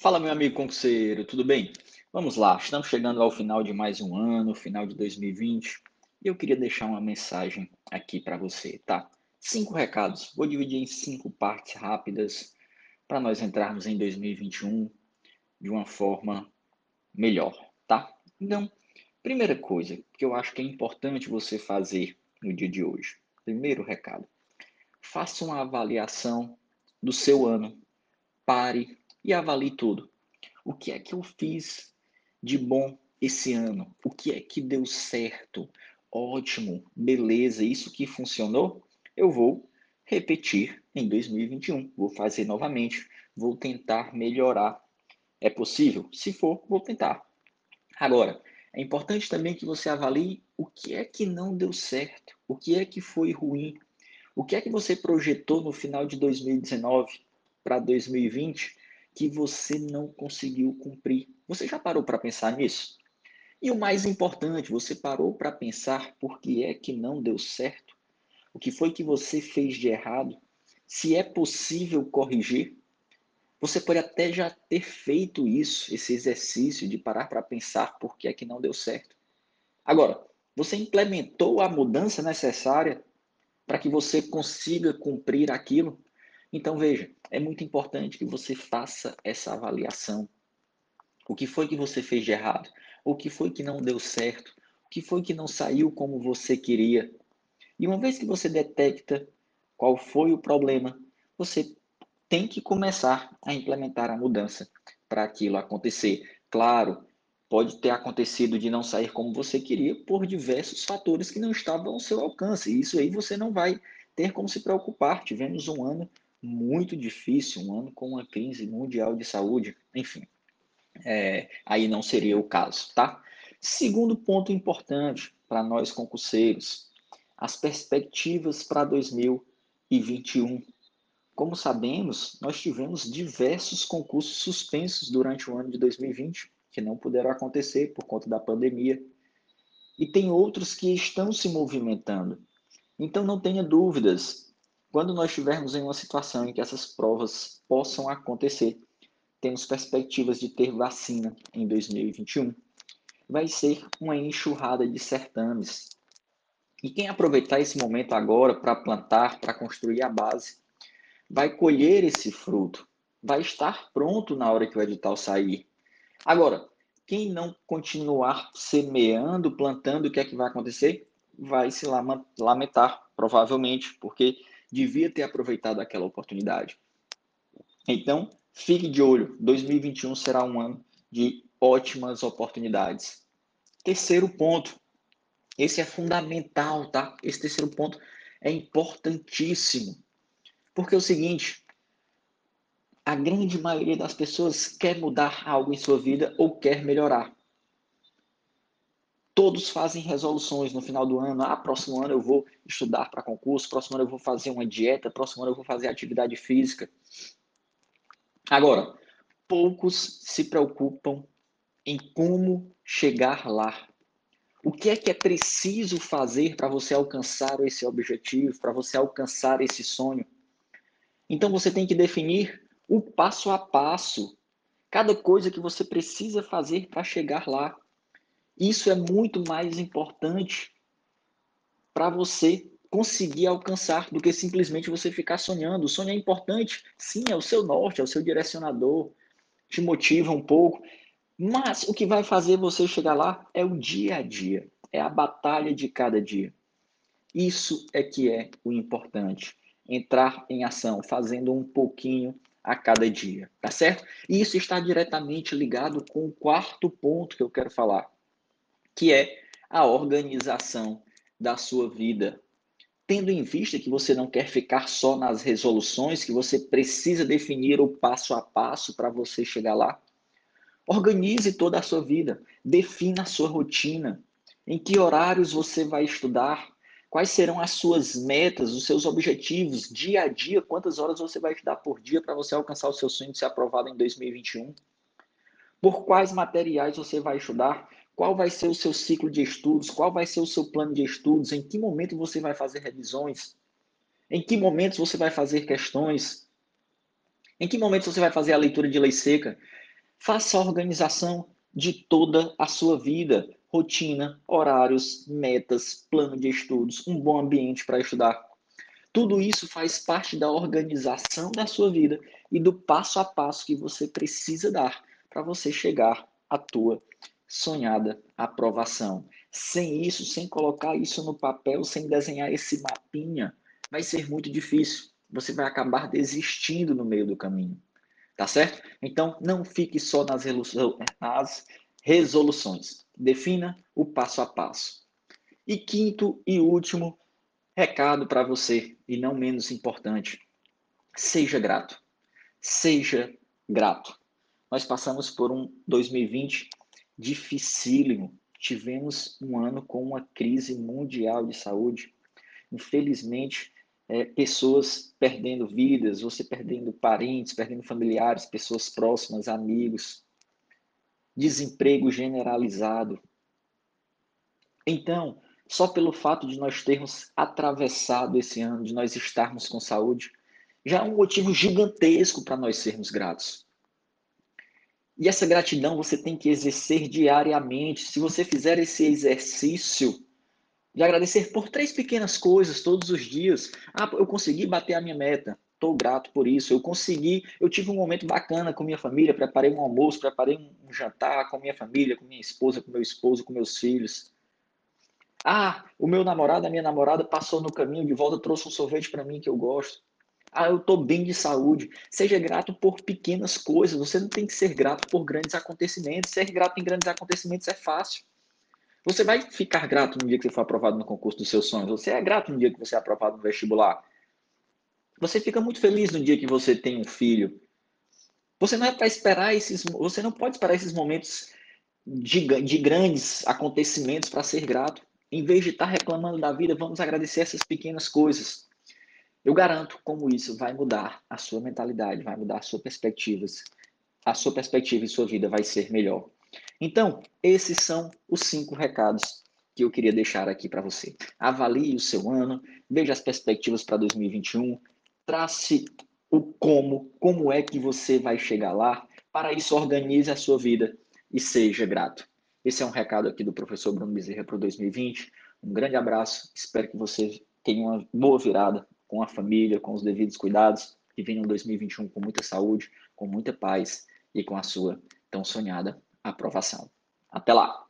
Fala, meu amigo concurseiro, tudo bem? Vamos lá, estamos chegando ao final de mais um ano, final de 2020, e eu queria deixar uma mensagem aqui para você, tá? Cinco recados, vou dividir em cinco partes rápidas para nós entrarmos em 2021 de uma forma melhor, tá? Então, primeira coisa que eu acho que é importante você fazer no dia de hoje, primeiro recado, faça uma avaliação do seu ano, pare e avalie tudo. O que é que eu fiz de bom esse ano? O que é que deu certo? Ótimo, beleza, isso que funcionou, eu vou repetir em 2021. Vou fazer novamente, vou tentar melhorar. É possível? Se for, vou tentar. Agora, é importante também que você avalie o que é que não deu certo, o que é que foi ruim, o que é que você projetou no final de 2019 para 2020 que você não conseguiu cumprir. Você já parou para pensar nisso? E o mais importante, você parou para pensar por que é que não deu certo? O que foi que você fez de errado? Se é possível corrigir? Você pode até já ter feito isso, esse exercício de parar para pensar por que é que não deu certo. Agora, você implementou a mudança necessária para que você consiga cumprir aquilo? Então, veja, é muito importante que você faça essa avaliação. O que foi que você fez de errado? O que foi que não deu certo? O que foi que não saiu como você queria? E uma vez que você detecta qual foi o problema, você tem que começar a implementar a mudança para aquilo acontecer. Claro, pode ter acontecido de não sair como você queria por diversos fatores que não estavam ao seu alcance. E isso aí você não vai ter como se preocupar. Tivemos um ano muito difícil, um ano com uma crise mundial de saúde, enfim, é, aí não seria o caso, tá? Segundo ponto importante para nós concurseiros, as perspectivas para 2021. Como sabemos, nós tivemos diversos concursos suspensos durante o ano de 2020, que não puderam acontecer por conta da pandemia, e tem outros que estão se movimentando. Então não tenha dúvidas, quando nós estivermos em uma situação em que essas provas possam acontecer, temos perspectivas de ter vacina em 2021. Vai ser uma enxurrada de certames. E quem aproveitar esse momento agora para plantar, para construir a base, vai colher esse fruto, vai estar pronto na hora que o edital sair. Agora, quem não continuar semeando, plantando, o que é que vai acontecer? Vai se lamentar, provavelmente, porque devia ter aproveitado aquela oportunidade. Então, fique de olho, 2021 será um ano de ótimas oportunidades. Terceiro ponto, esse é fundamental, tá? Esse terceiro ponto é importantíssimo. Porque é o seguinte, a grande maioria das pessoas quer mudar algo em sua vida ou quer melhorar. Todos fazem resoluções no final do ano. Ah, próximo ano eu vou estudar para concurso, próximo ano eu vou fazer uma dieta, próximo ano eu vou fazer atividade física. Agora, poucos se preocupam em como chegar lá. O que é que é preciso fazer para você alcançar esse objetivo, para você alcançar esse sonho? Então você tem que definir o passo a passo, cada coisa que você precisa fazer para chegar lá. Isso é muito mais importante para você conseguir alcançar do que simplesmente você ficar sonhando. O sonho é importante, sim, é o seu norte, é o seu direcionador, te motiva um pouco, mas o que vai fazer você chegar lá é o dia a dia, é a batalha de cada dia. Isso é que é o importante, entrar em ação, fazendo um pouquinho a cada dia, tá certo? E isso está diretamente ligado com o quarto ponto que eu quero falar, que é a organização da sua vida. Tendo em vista que você não quer ficar só nas resoluções, que você precisa definir o passo a passo para você chegar lá, organize toda a sua vida, defina a sua rotina, em que horários você vai estudar, quais serão as suas metas, os seus objetivos, dia a dia, quantas horas você vai estudar por dia para você alcançar o seu sonho de ser aprovado em 2021, por quais materiais você vai estudar, qual vai ser o seu ciclo de estudos? Qual vai ser o seu plano de estudos? Em que momento você vai fazer revisões? Em que momentos você vai fazer questões? Em que momentos você vai fazer a leitura de lei seca? Faça a organização de toda a sua vida, rotina, horários, metas, plano de estudos, um bom ambiente para estudar. Tudo isso faz parte da organização da sua vida e do passo a passo que você precisa dar para você chegar à tua sonhada aprovação. Sem isso, sem colocar isso no papel, sem desenhar esse mapinha, vai ser muito difícil. Você vai acabar desistindo no meio do caminho. Tá certo? Então, não fique só nas, resoluções. Defina o passo a passo. E quinto e último recado para você, e não menos importante: seja grato. Seja grato. Nós passamos por um 2020 dificílimo. Tivemos um ano com uma crise mundial de saúde. Infelizmente, é, pessoas perdendo vidas, você perdendo parentes, perdendo familiares, pessoas próximas, amigos, desemprego generalizado. Então, só pelo fato de nós termos atravessado esse ano, de nós estarmos com saúde, já é um motivo gigantesco para nós sermos gratos. E essa gratidão você tem que exercer diariamente. Se você fizer esse exercício de agradecer por três pequenas coisas todos os dias. Ah, eu consegui bater a minha meta. Estou grato por isso. Eu consegui, eu tive um momento bacana com minha família, preparei um almoço, preparei um jantar com minha família, com minha esposa, com meu esposo, com meus filhos. Ah, o meu namorado, a minha namorada passou no caminho de volta, trouxe um sorvete para mim que eu gosto. Ah, eu estou bem de saúde. Seja grato por pequenas coisas. Você não tem que ser grato por grandes acontecimentos. Ser grato em grandes acontecimentos é fácil. Você vai ficar grato no dia que você for aprovado no concurso dos seus sonhos. Você é grato no dia que você é aprovado no vestibular. Você fica muito feliz no dia que você tem um filho. Você não é para esperar esses, você não pode esperar esses momentos de, de grandes acontecimentos para ser grato. Em vez de estar tá reclamando da vida, vamos agradecer essas pequenas coisas. Eu garanto como isso vai mudar a sua mentalidade, vai mudar a sua perspectivas. A sua perspectiva e sua vida vai ser melhor. Então, esses são os cinco recados que eu queria deixar aqui para você. Avalie o seu ano, veja as perspectivas para 2021, trace o como, como é que você vai chegar lá. Para isso, organize a sua vida e seja grato. Esse é um recado aqui do professor Bruno Bezerra para 2020. Um grande abraço, espero que você tenha uma boa virada com a família, com os devidos cuidados, que venha um 2021 com muita saúde, com muita paz e com a sua tão sonhada aprovação. Até lá!